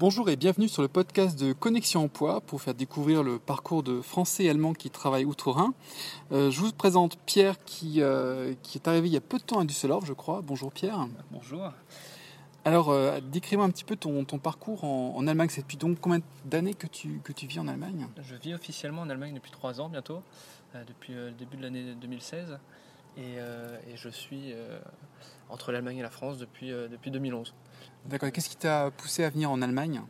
Bonjour et bienvenue sur le podcast de Connexion Emploi pour faire découvrir le parcours de Français et Allemands qui travaillent outre-Rhin. Euh, je vous présente Pierre qui, euh, qui est arrivé il y a peu de temps à Düsseldorf, je crois. Bonjour Pierre. Bonjour. Alors, euh, décris-moi un petit peu ton, ton parcours en, en Allemagne. C'est depuis donc combien d'années que tu, que tu vis en Allemagne? Je vis officiellement en Allemagne depuis trois ans bientôt, euh, depuis le début de l'année 2016. Et, et je suis entre l'Allemagne et la France depuis, depuis 2011. D'accord. Qu'est-ce qui t'a poussé à venir en Allemagne?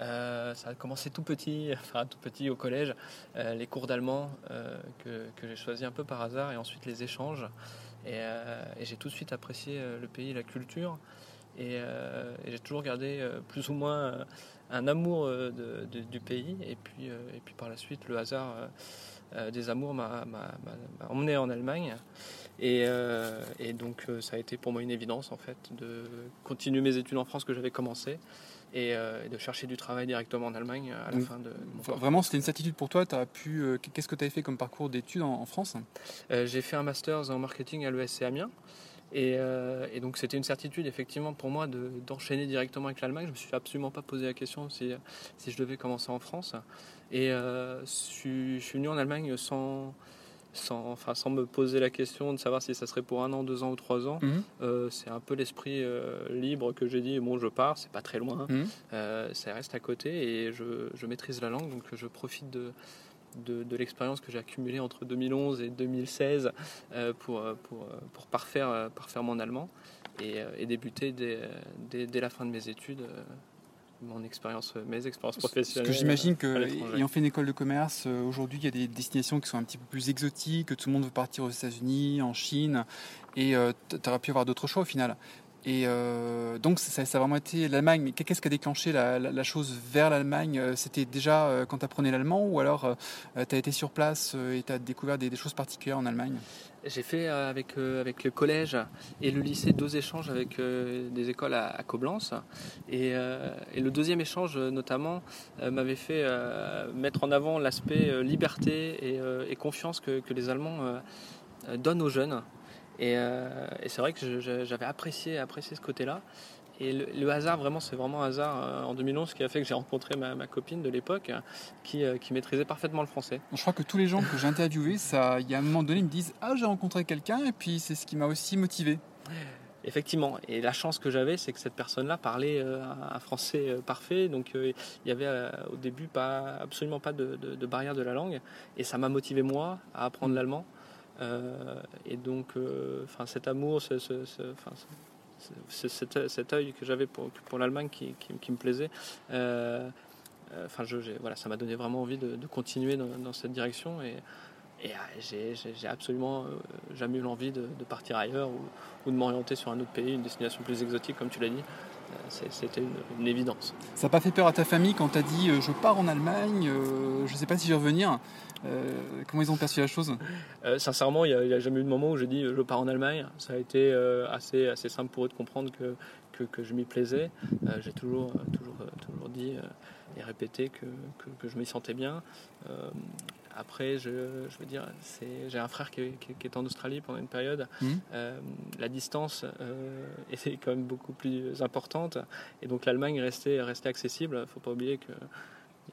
Euh, ça a commencé tout petit, enfin tout petit au collège, euh, les cours d'allemand euh, que, j'ai choisi un peu par hasard et ensuite les échanges. Et, j'ai tout de suite apprécié le pays la culture. Et, j'ai toujours gardé plus ou moins un amour du pays. Et puis, et puis par la suite, le hasard des amours m'a emmené en Allemagne. Et, euh, et donc euh, ça a été pour moi une évidence en fait de continuer mes études en France que j'avais commencé et, euh, et de chercher du travail directement en Allemagne à la Donc, fin de mon parcours. Vraiment, c'était une certitude pour toi. T'as pu. euh, Qu'est-ce que tu avais fait comme parcours d'études en, en France? J'ai fait un master en marketing à l'ESC Amiens. Et, et donc c'était une certitude effectivement pour moi de- d'enchaîner directement avec l'Allemagne. Je me suis absolument pas posé la question si, si je devais commencer en France. Et je, suis- je suis venu en Allemagne sans, sans, enfin, sans me poser la question de savoir si ça serait pour un an, deux ans ou trois ans. Mhm. Euh, c'est un peu l'esprit euh, libre que j'ai dit, bon je pars, c'est pas très loin, Mhm. Euh, ça reste à côté et je, je maîtrise la langue, donc je profite de, de, de l'expérience que j'ai accumulée entre 2011 et 2016 euh, pour, pour, pour parfaire, parfaire mon allemand et, et débuter dès, dès, dès la fin de mes études. Euh, mon expérience, mes expériences Ce professionnelles. que j'imagine à que, ayant fait une école de commerce, euh, aujourd'hui, il y a des destinations qui sont un petit peu plus exotiques, que tout le monde veut partir aux États-Unis, en Chine, et tu aurais pu avoir d'autres choix au final. Et euh, donc, ça, ça a vraiment été l'Allemagne. Mais qu'est-ce qui a déclenché la, la- la chose vers l'Allemagne? Euh, C'était déjà euh, quand tu apprenais l'allemand ou alors tu as été sur place euh, et tu as découvert des, des choses particulières en Allemagne? J'ai fait euh, avec, euh, avec le collège et le lycée deux échanges avec euh, des écoles à, à Coblence. Et, le deuxième échange, notamment, m'avait fait mettre en avant l'aspect liberté et, confiance que, les Allemands donnent aux jeunes. Et, et c'est vrai que j'avais apprécié, apprécié ce côté-là. Et le, le hasard, vraiment, c'est vraiment un hasard euh, en 2011 qui a fait que j'ai rencontré ma, ma copine de l'époque qui, euh, qui maîtrisait parfaitement le français. Je crois que tous les gens que j'ai interviewés, ça, il y a un moment donné, ils me disent Ah, j'ai rencontré quelqu'un, et puis c'est ce qui m'a aussi motivé. Effectivement, et la chance que j'avais, c'est que cette personne-là parlait euh, un français euh, parfait, donc euh, il y avait au début pas, absolument pas de, de- de barrière de la langue, et ça m'a motivé moi à apprendre l'allemand. Euh, et donc, enfin, cet amour, ce, ce- ce- enfin, ce- ce- cet, œil que j'avais pour, l'Allemagne qui, me plaisait, euh, euh, enfin, je, voilà, ça m'a donné vraiment envie de, continuer dans, cette direction. Et, euh, j'ai, absolument jamais eu l'envie de, partir ailleurs ou de m'orienter sur un autre pays, une destination plus exotique, comme tu l'as dit. Euh, c'était une, une évidence. Ça n'a pas fait peur à ta famille quand tu as dit euh, Je pars en Allemagne, euh, je ne sais pas si je vais revenir Comment ils ont perçu la chose? Sincèrement, il n'y a, jamais eu de moment où j'ai dit je pars en Allemagne. Ça a été assez, assez simple pour eux de comprendre que, que, que je m'y plaisais. Euh, j'ai toujours, toujours, toujours dit euh, et répété que, que, que je m'y sentais bien. Euh, après, je, je veux dire, j'ai un frère qui est, qui est- qui est en Australie pendant une période. Mhm. Euh, la distance euh, était quand même beaucoup plus importante. Et donc l'Allemagne restait, restait accessible. Il ne faut pas oublier que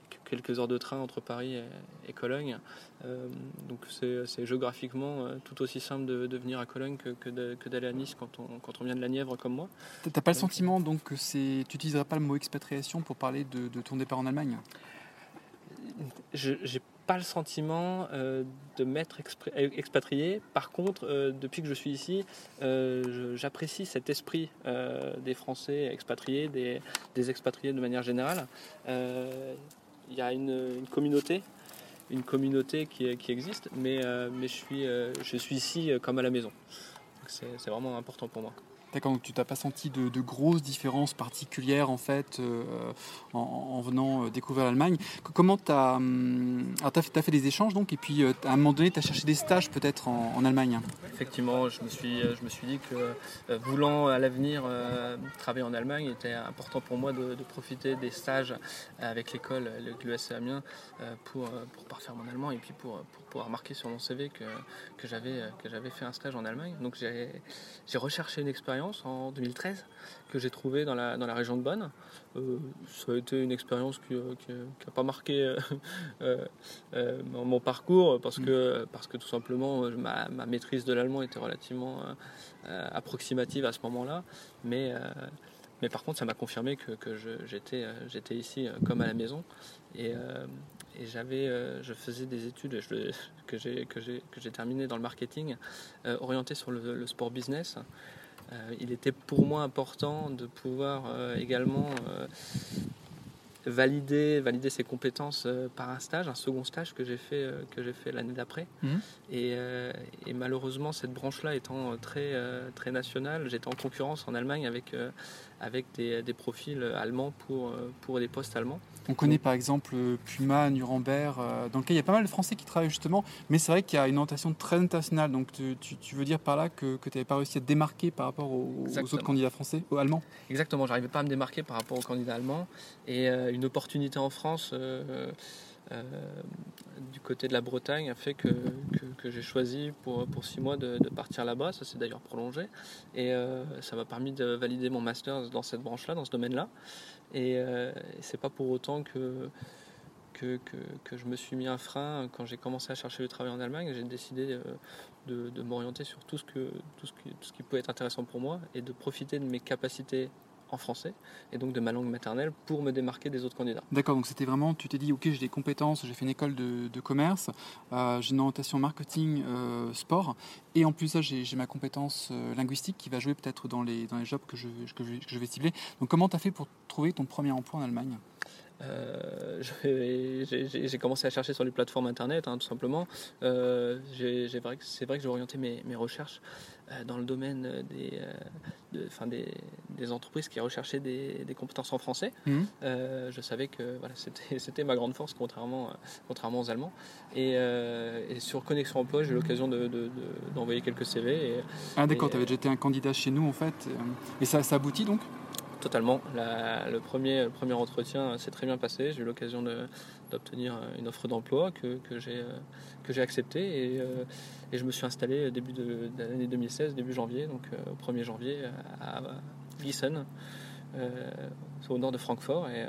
que quelques heures de train entre Paris et, et Cologne. Euh, donc c'est géographiquement euh, tout aussi simple de, de venir à Cologne que, d'aller à Nice quand on, quand on vient de la Nièvre comme moi. T'as pas le sentiment donc que tu n'utiliserais pas le mot expatriation pour parler de, de ton départ en Allemagne? Je n'ai pas le sentiment euh, de m'être euh, expatrié. Par contre, euh, depuis que je suis ici, j'apprécie cet esprit des Français expatriés, des, expatriés de manière générale. Il y a une, communauté, une communauté qui, existe, mais, je, suis, ici comme à la maison. C'est vraiment important pour moi. Donc tu t'as pas senti de, grosses différences particulières en fait euh, en, en venant euh, découvrir l'Allemagne. Comment tu as, as, fait des échanges donc et puis euh, à un moment donné tu as cherché des stages peut-être en, Allemagne? Effectivement, je me suis, je me suis dit que voulant à l'avenir travailler en Allemagne, il était important pour moi de, profiter des stages avec l'école, l'ESC Amiens, euh, pour, pour parfaire mon allemand et puis pour, pour pouvoir marquer sur mon CV que, que j'avais fait un stage en Allemagne. Donc j'ai recherché une expérience en 2013 que j'ai trouvée dans la, dans la région de Bonn. Euh, ça a été une expérience qui n'a pas marqué mon, parcours parce que, parce que tout simplement ma, ma maîtrise de l'allemand était relativement approximative à ce moment-là. Mais, mais par contre, ça m'a confirmé que, que j'étais ici comme à la maison. Et, et j'avais, euh, je faisais des études que j'ai que j'ai que j'ai terminé dans le marketing euh, orienté sur le, sport business. Euh, il était pour moi important de pouvoir également valider, valider ses compétences par un stage, un second stage que j'ai fait, que j'ai fait l'année d'après. Mhm. Et, et, malheureusement, cette branche-là étant très, très nationale, j'étais en concurrence en Allemagne avec, avec des, des, profils allemands pour, pour des postes allemands. On connaît par exemple Puma, Nuremberg, euh, dans lequel il y a pas mal de Français qui travaillent justement, mais c'est vrai qu'il y a une orientation très internationale. Donc tu, veux dire par là que, tu n'avais pas réussi à te démarquer par rapport aux, autres candidats français, aux Allemands? Exactement, j'arrivais pas à me démarquer par rapport aux candidats allemands. Et euh, une opportunité en France. Euh, du côté de la Bretagne a fait que, j'ai choisi pour, pour six mois de, partir là-bas. Ça s'est d'ailleurs prolongé. Et ça m'a permis de valider mon master dans cette branche-là, dans ce domaine-là. Et euh, c'est pas pour autant que, que, que, je me suis mis un frein quand j'ai commencé à chercher le travail en Allemagne. J'ai décidé euh, de, de m'orienter sur tout ce, que, tout, ce qui, tout ce qui pouvait être intéressant pour moi et de profiter de mes capacités en français et donc de ma langue maternelle pour me démarquer des autres candidats. D'accord, donc c'était vraiment, tu t'es dit, ok, j'ai des compétences, j'ai fait une école de, commerce, euh, j'ai une orientation marketing, euh, sport, et en plus j'ai ma compétence euh, linguistique qui va jouer peut-être dans les, dans les jobs que je, que je vais cibler. Donc comment tu as fait pour trouver ton premier emploi en Allemagne? Euh, j'ai commencé à chercher sur les plateformes internet, hein, tout simplement. Euh, c'est vrai que j'ai orienté mes, mes recherches euh, dans le domaine des, de, enfin des, des, entreprises qui recherchaient des, des compétences en français. Mmh. je savais que voilà, c'était ma grande force, contrairement, contrairement aux Allemands. Et, sur Connexion Emploi, j'ai eu l'occasion d'envoyer de, quelques CV. Et, ah d'accord, tu avais déjà été un candidat chez nous en fait. Et ça, ça aboutit donc? Totalement. le, premier, premier entretien s'est très bien passé. J'ai eu l'occasion d'obtenir une offre d'emploi que, que j'ai acceptée et, euh, et, je me suis installé début de, l'année 2016, début janvier, donc euh, au 1er janvier à, Gießen, euh, au nord de Francfort. Et,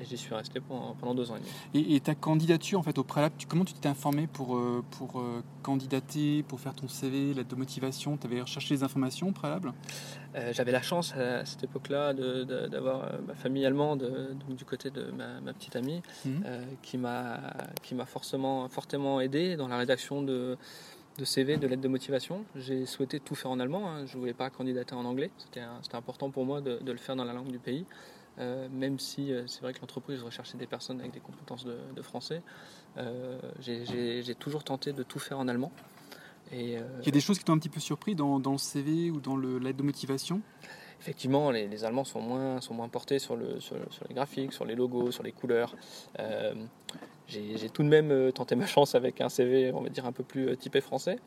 et j'y suis resté pendant, deux ans et demi. Et, ta candidature, en fait, au préalable, comment tu t'es informé pour, euh, pour euh, candidater, pour faire ton CV, l'aide de motivation Tu avais recherché les informations au préalable? Euh, J'avais la chance à cette époque-là d'avoir ma famille allemande du côté de ma, petite amie mhm. qui m'a forcément fortement aidé dans la rédaction de de CV, de lettres de motivation. J'ai souhaité tout faire en allemand. Hein. Je ne voulais pas candidater en anglais. C'était important pour moi de, de, le faire dans la langue du pays. Euh, même si euh, c'est vrai que l'entreprise recherchait des personnes avec des compétences de, français, euh, j'ai toujours tenté de tout faire en allemand. Et, Il y a des choses qui t'ont un petit peu surpris dans, dans le CV ou dans l'aide de motivation? Effectivement, les, Allemands sont moins, sont moins portés sur, le, sur, les graphiques, sur les logos, sur les couleurs j'ai tout de même euh, tenté ma chance avec un CV, on va dire, un peu plus euh, typé français.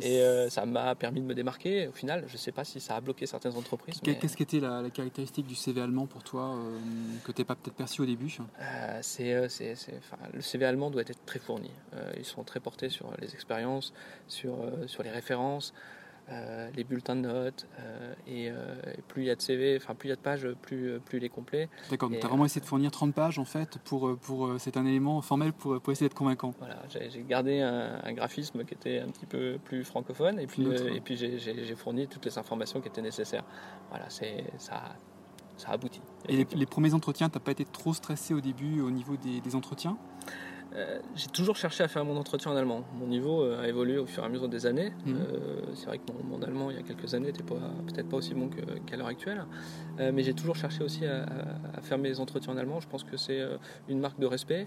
Et euh, ça m'a permis de me démarquer. Au final, je ne sais pas si ça a bloqué certaines entreprises. Qu'est-ce qui était la, caractéristique du CV allemand pour toi que tu n'es pas peut-être perçu au début c'est, Le CV allemand doit être très fourni. ils sont très portés sur les expériences, sur, sur les références. Euh, les bulletins de notes, euh, et, euh, plus il y a de CV, enfin plus il y a de pages, plus, plus il est complet. D'accord, donc tu as vraiment essayé de fournir 30 pages en fait, pour, pour c'est un élément formel pour, pour essayer d'être convaincant. Voilà, j'ai gardé un, graphisme qui était un petit peu plus francophone, et puis, et puis j'ai fourni toutes les informations qui étaient nécessaires. Voilà, c'est ça. Ça aboutit. Et les, les premiers entretiens, tu n'as pas été trop stressé au début au niveau des, des entretiens? Euh, j'ai toujours cherché à faire mon entretien en allemand. Mon niveau euh, a évolué au fur et à mesure des années. Mhm. Euh, c'est vrai que mon, allemand, il y a quelques années, n'était peut-être pas aussi bon qu'à l'heure actuelle. mais j'ai toujours cherché aussi à, faire mes entretiens en allemand. Je pense que c'est une marque de respect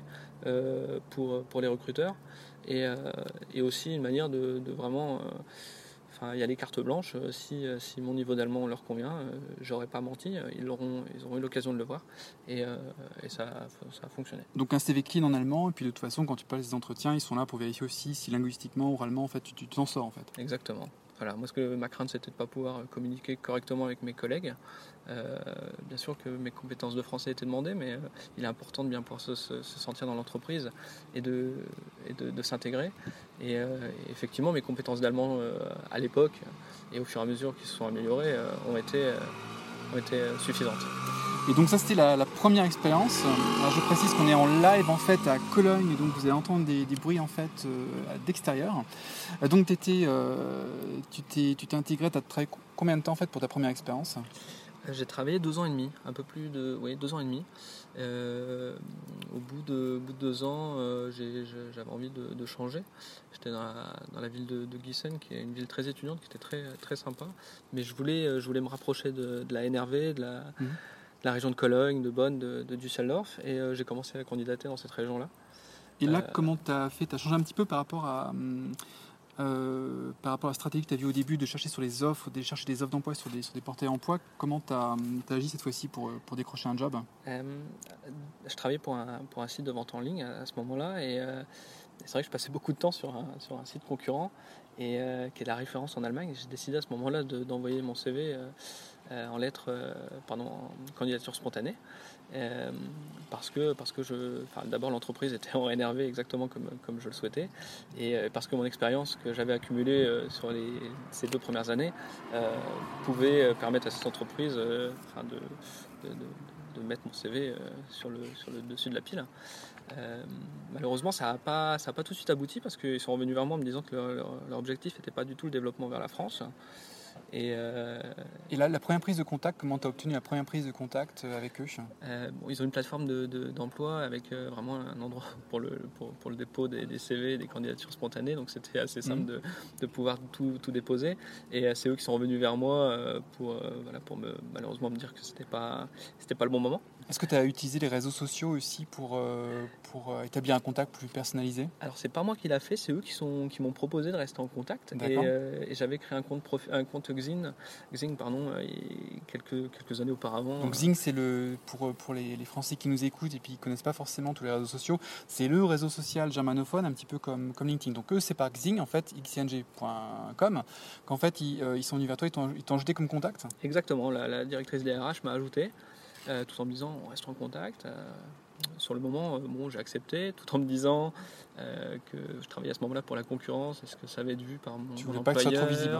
pour, pour les recruteurs et, et aussi une manière de, de vraiment il y a les cartes blanches. Euh, si, euh, si mon niveau d'allemand leur convient, euh, j'aurais pas menti. Ils, auront, ils auront eu l'occasion de le voir. Et, et ça, ça, a fonctionné. Donc un CV clean en allemand. Et puis de toute façon, quand tu passes des entretiens, ils sont là pour vérifier aussi si linguistiquement, oralement, en fait, tu t'en sors. En fait. Exactement. Voilà, moi, ce que ma crainte, c'était de ne pas pouvoir communiquer correctement avec mes collègues. bien sûr que mes compétences de français étaient demandées, mais il est important de bien pouvoir se, sentir dans l'entreprise et de, s'intégrer. Et, effectivement, mes compétences d'allemand à l'époque et au fur et à mesure qui se sont améliorées ont été suffisantes. Et donc ça c'était la, première expérience. Alors je précise qu'on est en live en fait à Cologne, donc vous allez entendre des, bruits en fait euh, d'extérieur. Euh, donc euh, tu t'es intégré, tu as travaillé combien de temps en fait pour ta première expérience? J'ai travaillé deux ans et demi, un peu plus de, oui, deux ans et demi. au, bout de, bout de deux ans, j'avais envie de, changer. J'étais dans, la, ville de, de Gießen, qui est une ville très étudiante, qui était très, très sympa. Mais je voulais, je voulais me rapprocher de, la NRV, de la, mhm la région de Cologne, de Bonn, de, Düsseldorf. Et euh, j'ai commencé à candidater dans cette région-là. Et là, euh, comment tu as fait? Tu as changé un petit peu par rapport à, euh, par rapport à la stratégie que tu as vue au début de chercher sur les offres, de chercher des offres d'emploi sur des, sur des portails d'emploi? Comment tu as, agi cette fois-ci pour, pour décrocher un job? Je travaillais pour un, pour un site de vente en ligne à, ce moment-là. Et c'est vrai que je passais beaucoup de temps sur un, sur un site concurrent et qui est la référence en Allemagne. J'ai décidé à ce moment-là d'envoyer mon CV en lettres, euh, pardon, candidature spontanée. Euh, parce que, parce que je, d'abord l'entreprise était en NRV exactement comme, comme je le souhaitais, et parce que mon expérience que j'avais accumulée sur les, ces deux premières années pouvait permettre à cette entreprise de, de, de, mettre mon CV sur le, sur le dessus de la pile. malheureusement, ça n'a pas, pas tout de suite abouti parce qu'ils sont revenus vers moi en me disant que leur objectif n'était pas du tout le développement vers la France. Et, euh, et là, la première prise de contact, comment tu as obtenu la première prise de contact euh, avec eux euh, Ils ont une plateforme d'emploi de, avec vraiment un endroit pour le, pour, pour le dépôt des, CV, des candidatures spontanées, donc c'était assez simple mhm. de, de, pouvoir tout, tout, déposer. Et c'est eux qui sont revenus vers moi pour, voilà, pour me, malheureusement me dire que c'était pas, pas le bon moment. Est-ce que tu as utilisé les réseaux sociaux aussi pour, pour établir un contact plus personnalisé? Alors c'est pas moi qui l'a fait, c'est eux qui, sont, qui m'ont proposé de rester en contact. Et, et j'avais créé un compte, un compte Xing, Xing pardon, euh, quelques, quelques années auparavant. Donc Xing, c'est le pour, pour les, les, Français qui nous écoutent et puis qui connaissent pas forcément tous les réseaux sociaux, c'est le réseau social germanophone, un petit peu comme, comme LinkedIn. Donc eux, c'est par Xing, en fait, xing.com, qu'en fait, ils, euh, ils, sont venus vers toi, ils t'ont ajouté comme contact Exactement, la, directrice des RH m'a ajouté, euh, tout en me disant, on reste en contact. sur le moment, bon, j'ai accepté, tout en me disant que je travaillais à ce moment-là pour la concurrence, est-ce que ça avait été vu par mon, tu voulais pas que ça soit trop visible,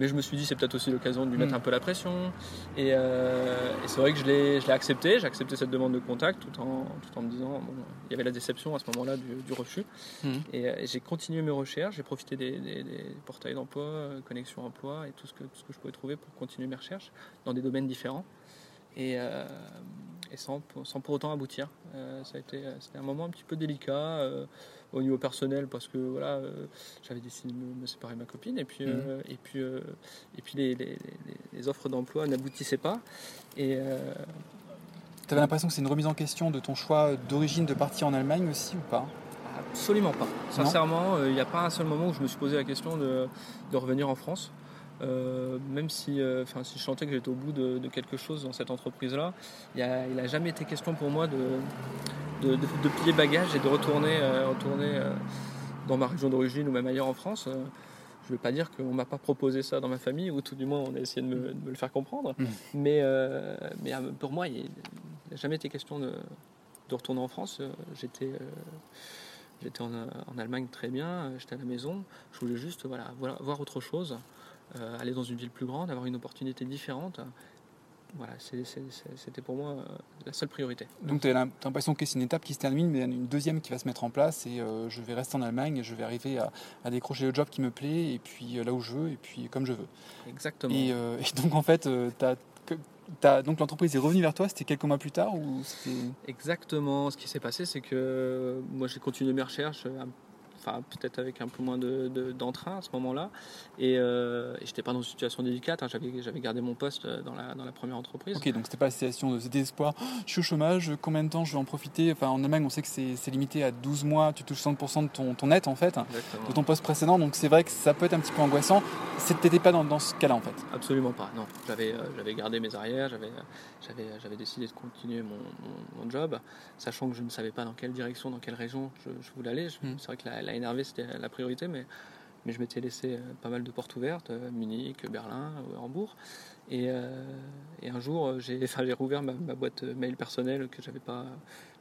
mais je me suis dit, c'est peut-être aussi l'occasion de lui mettre hmm. un peu la pression. Euh, et, c'est vrai que je l'ai accepté. J'ai accepté cette demande de contact tout en, tout en me disant, bon, il y avait la déception à ce moment-là du, refus. Hmm. Euh, et, j'ai continué mes recherches. J'ai profité des, portails d'emploi, euh, connexion emploi et tout ce, que, tout ce que je pouvais trouver pour continuer mes recherches dans des domaines différents. Et, et sans, sans, pour autant aboutir. ça a été c'était un moment un petit peu délicat au niveau personnel parce que voilà, euh, j'avais décidé de me, séparer de ma copine et puis, euh, et puis, euh, et puis les, les, les offres d'emploi n'aboutissaient pas. Et, tu avais l'impression que c'est une remise en question de ton choix d'origine de partir en Allemagne aussi ou pas? Absolument pas. Sincèrement, il n'y a pas un seul moment où je me suis posé la question de, de revenir en France. Euh, même si, euh, enfin, si je sentais que j'étais au bout de, quelque chose dans cette entreprise-là, il n'a jamais été question pour moi de, de, de, plier bagage et de retourner, euh, retourner dans ma région d'origine ou même ailleurs en France. je ne veux pas dire qu'on ne m'a pas proposé ça dans ma famille, ou tout du moins on a essayé de me, le faire comprendre. Mmh. Mais, mais pour moi, il n'a jamais été question de, retourner en France. J'étais j'étais en, en, Allemagne très bien, j'étais à la maison. Je voulais juste voilà, voir autre chose. Euh, aller dans une ville plus grande, avoir une opportunité différente. Voilà, c'était pour moi euh, la seule priorité. Donc tu as l'impression que c'est une étape qui se termine, mais une deuxième qui va se mettre en place et euh, je vais rester en Allemagne et je vais arriver à, décrocher le job qui me plaît et puis là où je veux et puis comme je veux. Exactement. Et, donc en fait, donc l'entreprise est revenue vers toi, c'était quelques mois plus tard ou Exactement. Ce qui s'est passé, c'est que moi j'ai continué mes recherches enfin peut-être avec un peu moins d'entrain de, à ce moment-là. Et, euh, et j'étais pas dans une situation délicate, hein. j'avais gardé mon poste euh, dans la, dans la première entreprise. Ok, donc c'était pas la situation de désespoir, je suis au chômage, combien de temps je vais en profiter? Enfin en Allemagne on sait que c'est limité à 12 mois, tu touches 100% de ton, ton net en fait, de ton poste précédent, donc c'est vrai que ça peut être un petit peu angoissant. T'étais pas dans, dans ce cas-là en fait? Absolument pas, non. J'avais euh, gardé mes arrières, j'avais décidé de continuer mon, mon, job, sachant que je ne savais pas dans quelle direction, dans quelle région je, voulais aller. Hmm. C'est vrai que la, énervé, c'était la priorité, mais, mais je m'étais laissé euh, pas mal de portes ouvertes, euh, Munich, Berlin, euh, Hambourg. Et, et, un jour, j'ai enfin, rouvert ma, boîte mail personnelle que j'avais pas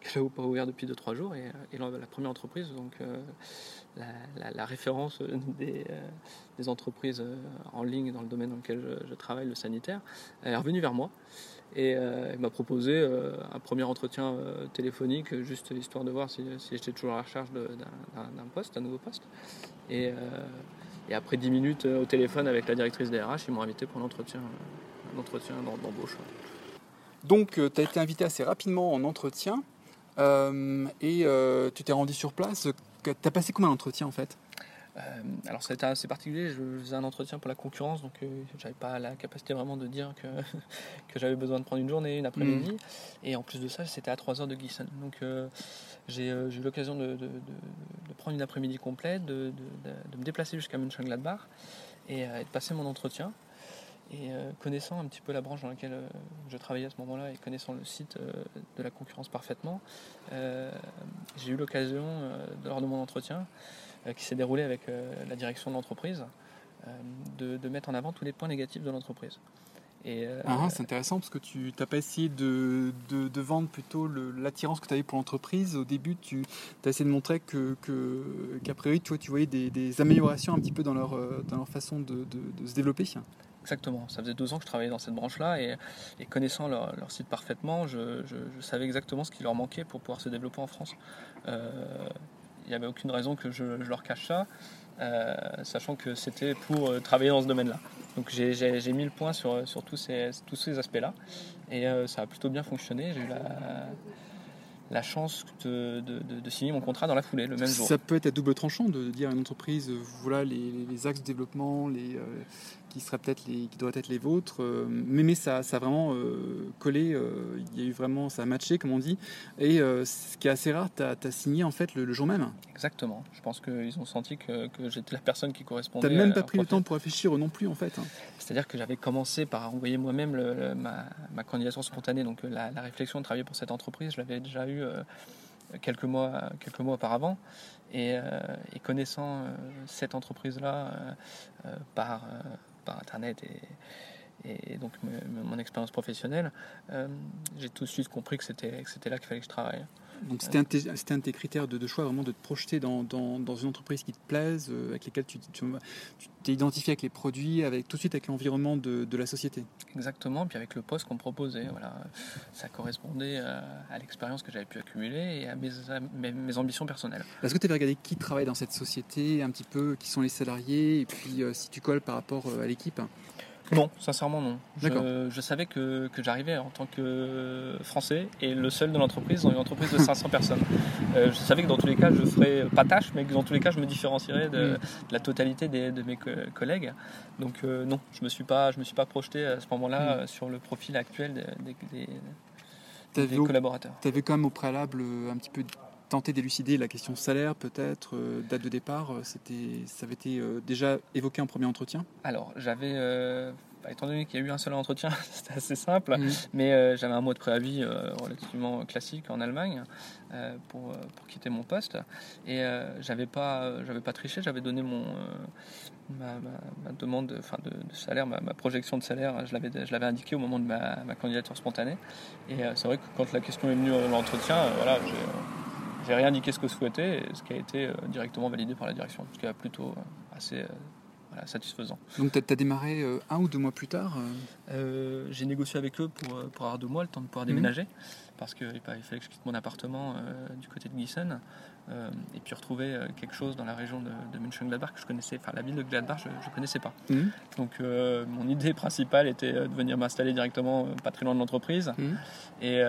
pas ouvert depuis 2-3 jours. Et, et la, première entreprise, donc la, référence des, des, entreprises en ligne dans le domaine dans lequel je travaille, le sanitaire, est revenue vers moi et euh, il m'a proposé euh, un premier entretien euh, téléphonique, juste histoire de voir si, j'étais toujours à la recherche d'un poste, d'un nouveau poste. Et, après 10 minutes au téléphone avec la directrice des RH, ils m'ont invité pour un entretien, un d'embauche. Donc tu as été invité assez rapidement en entretien et tu t'es rendu sur place. Tu as passé combien d'entretiens en fait? Alors c'était assez particulier, je faisais un entretien pour la concurrence, donc euh, j'avais pas la capacité vraiment de dire que, que j'avais besoin de prendre une journée, une après-midi. Mm. Et en plus de ça, c'était à 3 heures de Gießen. Donc euh, j'ai eu l'occasion de, prendre une après-midi complète, de, me déplacer jusqu'à Mönchengladbach et, et de passer mon entretien. Et connaissant un petit peu la branche dans laquelle je travaillais à ce moment-là et connaissant le site de la concurrence parfaitement, j'ai eu l'occasion, lors de mon entretien, euh, qui s'est déroulé avec euh, la direction de l'entreprise, euh, de, mettre en avant tous les points négatifs de l'entreprise. Et ah, c'est intéressant parce que tu n'as pas essayé de, de, vendre plutôt l'attirance que tu avais pour l'entreprise. Au début, tu as essayé de montrer que, qu'à priori, tu, vois, tu voyais des, améliorations un petit peu dans leur, dans leur façon de, de, se développer. Exactement. Ça faisait deux ans que je travaillais dans cette branche-là et, et connaissant leur, leur, site parfaitement, je, je, savais exactement ce qui leur manquait pour pouvoir se développer en France. Euh, n'y avait aucune raison que je, leur cache ça, euh, sachant que c'était pour euh, travailler dans ce domaine-là. Donc j'ai mis le point sur, tous ces, aspects-là, et euh, ça a plutôt bien fonctionné. J'ai eu la, chance de, de, signer mon contrat dans la foulée, le même jour. Ça peut être à double tranchant de dire à une entreprise, voilà les, les axes de développement, les, qui seraient peut-être les, qui doivent être les vôtres. Euh, mais, mais ça, ça a vraiment euh, collé. Euh, il y a eu vraiment, ça a matché, comme on dit. Et ce qui est assez rare, tu as, signé en fait le, jour même. Exactement. Je pense qu'ils ont senti que, que j'étais la personne qui correspondait. Tu n'as même pas pris le temps pour réfléchir non plus en fait. Hein. C'est-à-dire que j'avais commencé par envoyer moi-même ma, ma, candidature spontanée. Donc la, réflexion de travailler pour cette entreprise, je l'avais déjà eu quelques mois, quelques mois auparavant. Et, et connaissant cette entreprise-là par Internet et, donc mon expérience professionnelle, euh, j'ai tout de suite compris que c'était là qu'il fallait que je travaille. Donc c'était un, un, de tes critères de, choix, vraiment de te projeter dans, dans, dans, une entreprise qui te plaise, euh, avec lesquelles tu t'es identifié avec les produits, avec, tout de suite avec l'environnement de, de, la société. Exactement, puis avec le poste qu'on proposait. Voilà, ça correspondait à, à l'expérience que j'avais pu accumuler et à mes, mes, mes ambitions personnelles. Est-ce que tu avais regardé qui travaille dans cette société, un petit peu, qui sont les salariés, et puis euh, si tu colles par rapport à l'équipe? Non, sincèrement non. Je, savais que, j'arrivais en tant que Français et le seul de l'entreprise dans une entreprise de 500 personnes. Euh, je savais que dans tous les cas je ferais pas tâche, mais que dans tous les cas je me différencierais de, mm. la totalité de mes collègues. Donc euh, non, je me suis pas, je me suis pas projeté à ce moment-là mm. sur le profil actuel des, des collaborateurs. Tu avais quand même au préalable un petit peu tenté d'élucider la question salaire, peut-être, euh, date de départ euh, c'était, Ça avait été euh, déjà évoqué en premier entretien Alors, j'avais, bah, étant donné qu'il y a eu un seul entretien, c'était assez simple, mmh. mais j'avais un mois de préavis relativement classique en Allemagne pour, pour, quitter mon poste. Et j'avais pas, j'avais pas triché, j'avais donné mon, ma, demande enfin de, salaire, ma, projection de salaire, je l'avais, je l'avais indiqué au moment de ma, candidature spontanée. Et c'est vrai que quand la question est venue à l'entretien, voilà, j'ai j'ai rien indiqué ce que je souhaitais, ce qui a été euh, directement validé par la direction, ce qui est plutôt euh, assez euh, satisfaisant. Donc tu as, démarré un ou deux mois plus tard J'ai négocié avec eux pour, pour avoir deux mois, le temps de pouvoir mhm. déménager, parce qu'il fallait que je quitte mon appartement du côté de Gießen, et puis retrouver quelque chose dans la région de, de München-Gladbach que je connaissais, enfin la ville de Gladbach je ne connaissais pas. Mhm. Donc mon idée principale était de venir m'installer directement pas très loin de l'entreprise, mhm. et,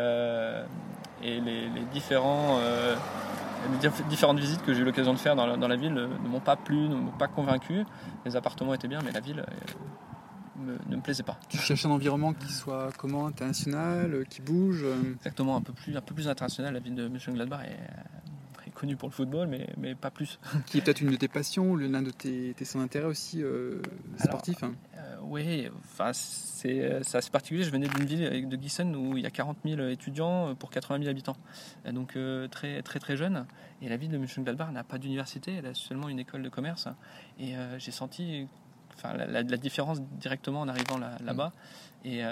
et les, différents, euh, différentes visites que j'ai eu l'occasion de faire dans la, ville ne, m'ont pas plu, ne m'ont pas convaincu. Les appartements étaient bien, mais la ville euh, ne me plaisait pas. Tu cherches un environnement qui soit comment international, euh, qui bouge Exactement, un peu plus, un peu plus international. La ville de Mönchengladbach est très connue pour le football, mais, mais pas plus. qui est peut-être une de tes passions, l'un de tes, tes centres d'intérêt aussi sportifs hein oui, enfin, c'est assez particulier. Je venais d'une ville de Gießen où il y a 40 000 étudiants pour 80 000 habitants. donc euh, très très très jeune. Et la ville de Mönchengladbach n'a pas d'université, elle a seulement une école de commerce. Et euh, j'ai senti enfin, la, différence directement en arrivant là-bas. Et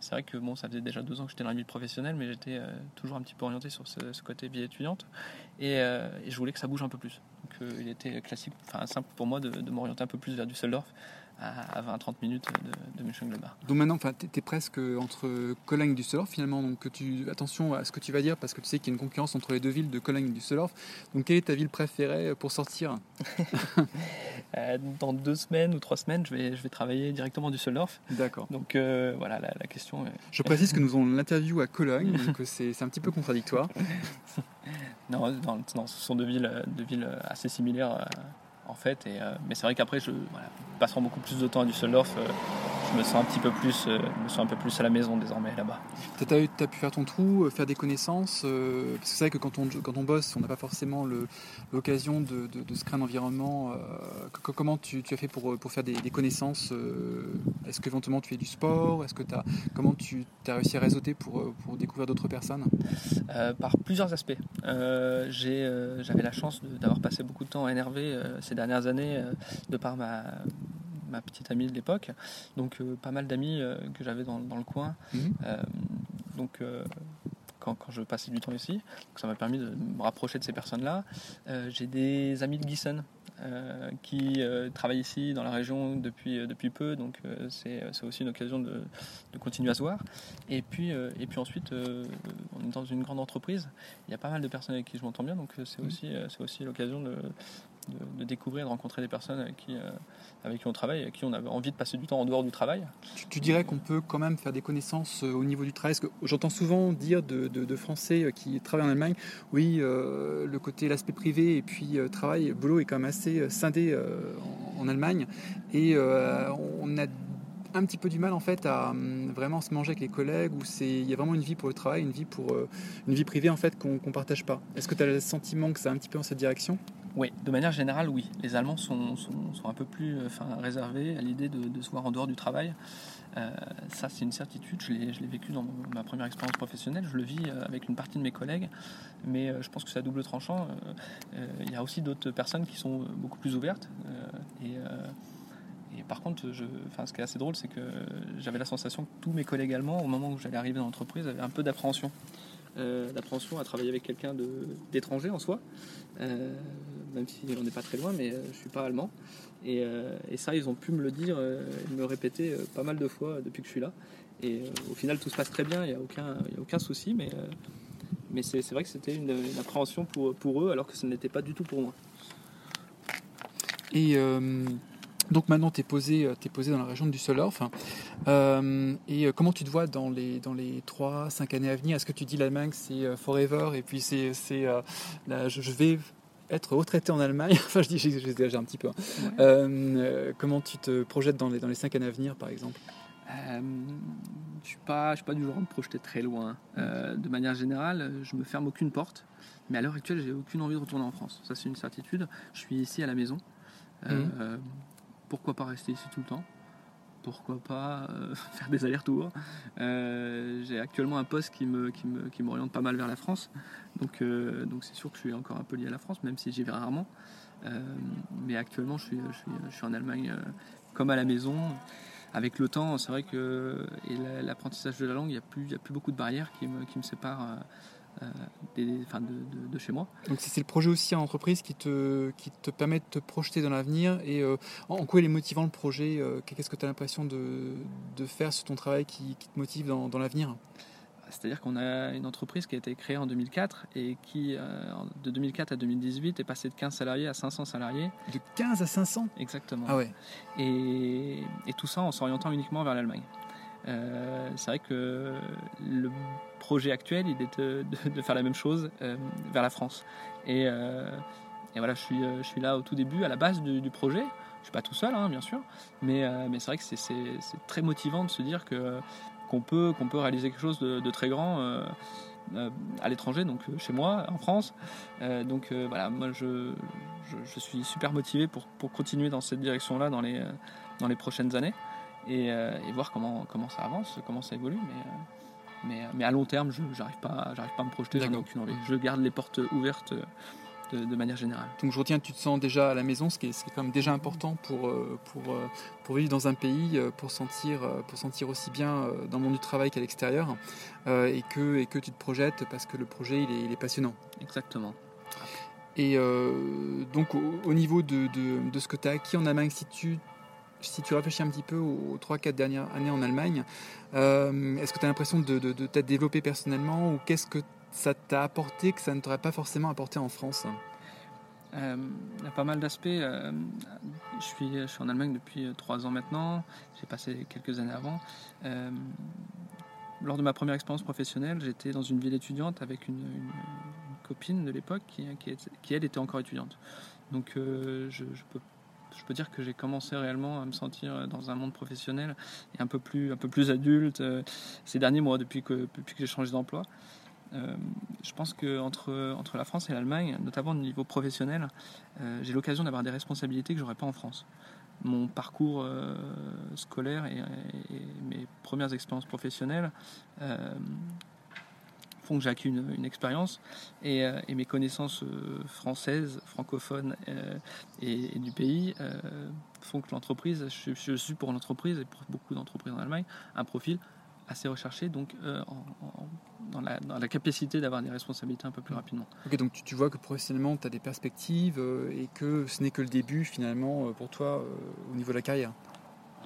c'est vrai que bon, ça faisait déjà deux ans que j'étais dans la vie professionnelle, mais j'étais toujours un petit peu orienté sur ce, côté vie étudiante. Et, et, je voulais que ça bouge un peu plus. Donc il était classique, enfin simple pour moi de, de m'orienter un peu plus vers Düsseldorf à 20-30 minutes de, de Mönchengladbach. Donc maintenant, tu es presque entre Cologne et Düsseldorf finalement. Donc tu, attention à ce que tu vas dire parce que tu sais qu'il y a une concurrence entre les deux villes de Cologne et Düsseldorf. Donc quelle est ta ville préférée pour sortir? Euh, Dans deux semaines ou trois semaines, je vais, je vais travailler directement à Düsseldorf. D'accord. Donc euh, voilà, la, question. Je précise que nous avons l'interview à Cologne, donc c'est un petit peu contradictoire. non, non, ce sont deux villes, deux villes assez similaires euh, en fait. Et, mais c'est vrai qu'après, je, voilà, beaucoup plus de temps à Düsseldorf, euh, je me sens un petit peu plus, euh, me sens un peu plus à la maison désormais là-bas. Tu as, pu faire ton trou, euh, faire des connaissances Parce que c'est vrai que quand on, quand on bosse, on n'a pas forcément l'occasion de, se créer un environnement. comment tu, as fait pour, pour faire des, connaissances Est-ce que éventuellement tu fais du sport Est-ce que as, Comment tu as réussi à réseauter pour, pour découvrir d'autres personnes? Par plusieurs aspects. J'avais la chance d'avoir passé beaucoup de temps à NRV ces dernières années de par ma, ma petite amie de l'époque. Donc euh, pas mal d'amis euh, que j'avais dans, le coin. Mhm. Euh, donc quand, quand, je passais du temps ici. Donc, ça m'a permis de me rapprocher de ces personnes-là. J'ai des amis de Gießen qui travaillent ici dans la région depuis, depuis peu, donc c'est aussi une occasion de, de, continuer à se voir. Et puis, et puis ensuite, on est dans une grande entreprise, il y a pas mal de personnes avec qui je m'entends bien, donc c'est mhm. aussi, c'est aussi l'occasion de, de, découvrir, de rencontrer des personnes avec qui, euh, avec qui on travaille, avec qui on avait envie de passer du temps en dehors du travail. Tu, dirais qu'on peut quand même faire des connaissances euh, au niveau du travail? Parce que j'entends souvent dire de, de, Français euh, qui travaillent en Allemagne, oui, le côté, l'aspect privé et puis travail, boulot est quand même assez scindé en, Allemagne. Et on a un petit peu du mal en fait à hum, vraiment se manger avec les collègues où c'est il y a vraiment une vie pour le travail une vie pour une vie privée en fait qu'on ne partage pas est-ce que tu as le sentiment que c'est un petit peu dans cette direction? Oui, de manière générale, oui. Les Allemands sont, un peu plus euh, réservés à l'idée de, se voir en dehors du travail. Euh, ça, c'est une certitude. Je l'ai vécu dans ma première expérience professionnelle. Je le vis euh, avec une partie de mes collègues. Mais je pense que c'est à double tranchant. Il y a aussi d'autres personnes qui sont beaucoup plus ouvertes. Et, par contre, ce qui est assez drôle, c'est que j'avais la sensation que tous mes collègues allemands, au moment où j'allais arriver dans l'entreprise, avaient un peu d'appréhension. d'appréhension à travailler avec quelqu'un d'étranger en soi. Euh, même si on n'est pas très loin, mais euh, je suis pas allemand. Et, euh, et, ça, ils ont pu me le dire, et me répéter pas mal de fois depuis que je suis là. Et au final, tout se passe très bien, il n'y a, aucun, a aucun souci, mais, mais c'est vrai que c'était une, appréhension pour, pour eux, alors que ce n'était pas du tout pour moi. Et donc maintenant, tu es, posé, es posé dans la région du Solorf. Euh, et comment tu te vois dans les, dans les 3-5 années à venir? Est-ce que tu dis l'Allemagne, c'est forever Et puis c'est, je vais être retraité en Allemagne. enfin, je dis, j'exagère un petit peu. Hein. Euh, comment tu te projettes dans les, dans les 5 années à venir, par exemple? Euh, je ne suis, pas, je suis pas du genre à me projeter très loin. Euh, de manière générale, je me ferme aucune porte. Mais à l'heure actuelle, j'ai aucune envie de retourner en France. Ça, c'est une certitude. Je suis ici à la maison. Mmh. pourquoi pas rester ici tout le temps? Pourquoi pas euh, faire des allers-retours. Euh, j'ai actuellement un poste qui me, qui me, qui m'oriente pas mal vers la France, donc, euh, donc c'est sûr que je suis encore un peu lié à la France, même si j'y vais rarement. mais actuellement, je suis, je suis, en Allemagne comme à la maison. Avec le temps, c'est vrai que et l'apprentissage de la langue, il n'y a, plus, a plus beaucoup de barrières qui me, qui me séparent des, enfin de, de, chez moi. Donc c'est le projet aussi en entreprise qui te, qui te permet de te projeter dans l'avenir et euh, en quoi il est motivant le projet euh, Qu'est-ce que tu as l'impression de, de, faire sur ton travail qui, qui te motive dans, dans l'avenir? C'est-à-dire qu'on a une entreprise qui a été créée en 2004 et qui, de 2004 à 2018, est passée de 15 salariés à 500 salariés. De 15 à 500 Exactement. Ah ouais. Et, et tout ça en s'orientant uniquement vers l'Allemagne. Euh, c'est vrai que le projet actuel, il est de, faire la même chose euh, vers la France. Euh, et, voilà, je suis, je suis là au tout début, à la base du, projet. Je suis pas tout seul, hein, bien sûr, mais, mais c'est vrai que c'est très motivant de se dire que qu'on peut, qu'on peut réaliser quelque chose de, très grand à l'étranger, donc chez moi, en France. donc voilà, moi je, je, suis super motivé pour, pour continuer dans cette direction-là dans les, dans les prochaines années. Euh, et, voir comment, comment ça avance, comment ça évolue. Euh, mais, mais à long terme, je n'arrive pas, pas à me projeter, j'en ai aucune envie. Je garde les portes ouvertes de, manière générale. Donc je retiens que tu te sens déjà à la maison, ce qui est, ce qui est quand même déjà important pour, pour, pour vivre dans un pays, pour sentir, pour sentir aussi bien dans le monde du travail qu'à l'extérieur, et, que, et que tu te projettes parce que le projet il est, il est passionnant. Exactement. Et donc au, niveau de, de, de, ce que tu as acquis en Allemagne, si tu si tu réfléchis un petit peu aux 3-4 dernières années en Allemagne, euh, est-ce que tu as l'impression de, t'être développé personnellement ou qu'est-ce que ça t'a apporté que ça ne t'aurait pas forcément apporté en France? Euh, il y a pas mal d'aspects. Euh, je, suis, en Allemagne depuis 3 ans maintenant. J'ai passé quelques années avant. lors de ma première expérience professionnelle, j'étais dans une ville étudiante avec une, copine de l'époque qui, elle, était encore étudiante. Donc je, je peux je peux dire que j'ai commencé réellement à me sentir dans un monde professionnel et un peu plus, un peu plus adulte euh, ces derniers mois depuis que, depuis que j'ai changé d'emploi. Euh, je pense qu'entre entre la France et l'Allemagne, notamment au niveau professionnel, euh, j'ai l'occasion d'avoir des responsabilités que j'aurais pas en France. Mon parcours scolaire et, mes premières expériences professionnelles font que une, expérience et, euh, mes connaissances euh, françaises, francophones euh, et, du pays font que l'entreprise, je, suis pour l'entreprise et pour beaucoup d'entreprises en Allemagne, un profil assez recherché, donc dans, la, capacité d'avoir des responsabilités un peu plus rapidement. Ok, donc tu, vois que professionnellement, tu as des perspectives et que ce n'est que le début finalement pour toi au niveau de la carrière?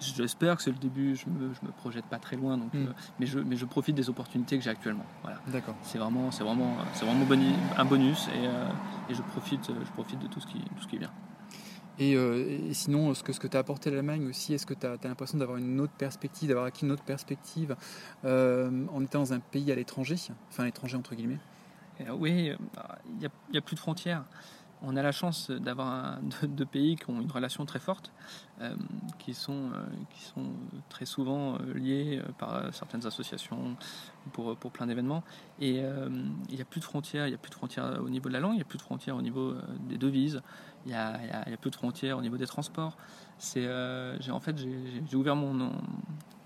J'espère que c'est le début, je me, me projette pas très loin, donc, hmm. euh, mais, je, mais je profite des opportunités que j'ai actuellement. Voilà. D'accord. C'est vraiment, c'est vraiment, c'est vraiment un bonus et, euh, et, je, profite, je profite de tout ce qui, tout ce qui bien. Et, euh, et, sinon, ce que, ce que tu as apporté à l'Allemagne aussi, est-ce que tu as, l'impression d'avoir une autre perspective, d'avoir acquis une autre perspective en étant dans un pays à l'étranger, enfin à l'étranger entre guillemets? Oui, il n'y a, a, plus de frontières on a la chance d'avoir deux pays qui ont une relation très forte, euh, qui, sont, euh, qui sont très souvent euh, liés par certaines associations pour, pour plein d'événements. Et il n'y a plus de frontières, il n'y a plus de frontières au niveau de la langue, il n'y a plus de frontières au niveau des devises, il y a, y a plus de frontières au niveau des transports. En fait, j'ai ouvert mon,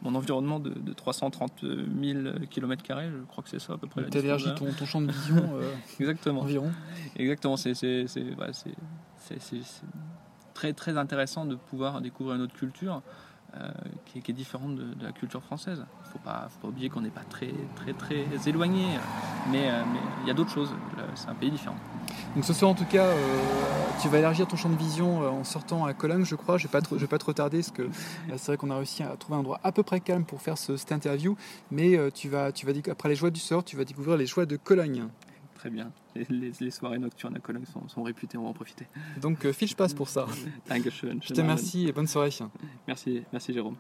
mon environnement de, 330 000 km, je crois que c'est ça à peu près. Tu ton, ton, champ de vision Exactement. environ. Exactement, c'est très, très intéressant de pouvoir découvrir une autre culture. Euh, qui, est, différente de, la culture française. Il ne faut pas, oublier qu'on n'est pas très, très, très éloigné, mais euh, il y a d'autres choses. C'est un pays différent. Donc ce soir, en tout cas, euh, tu vas élargir ton champ de vision en sortant à Cologne, je crois. Je ne vais, pas te retarder, parce que c'est vrai qu'on a réussi à trouver un endroit à peu près calme pour faire ce, cette interview. Mais tu vas, tu vas, après les joies du sort, tu vas découvrir les joies de Cologne. Très bien. Les, soirées nocturnes à Cologne sont, réputées, on va en profiter. Donc, euh, fiche passe pour ça. Je te remercie et bonne soirée. Merci, merci Jérôme.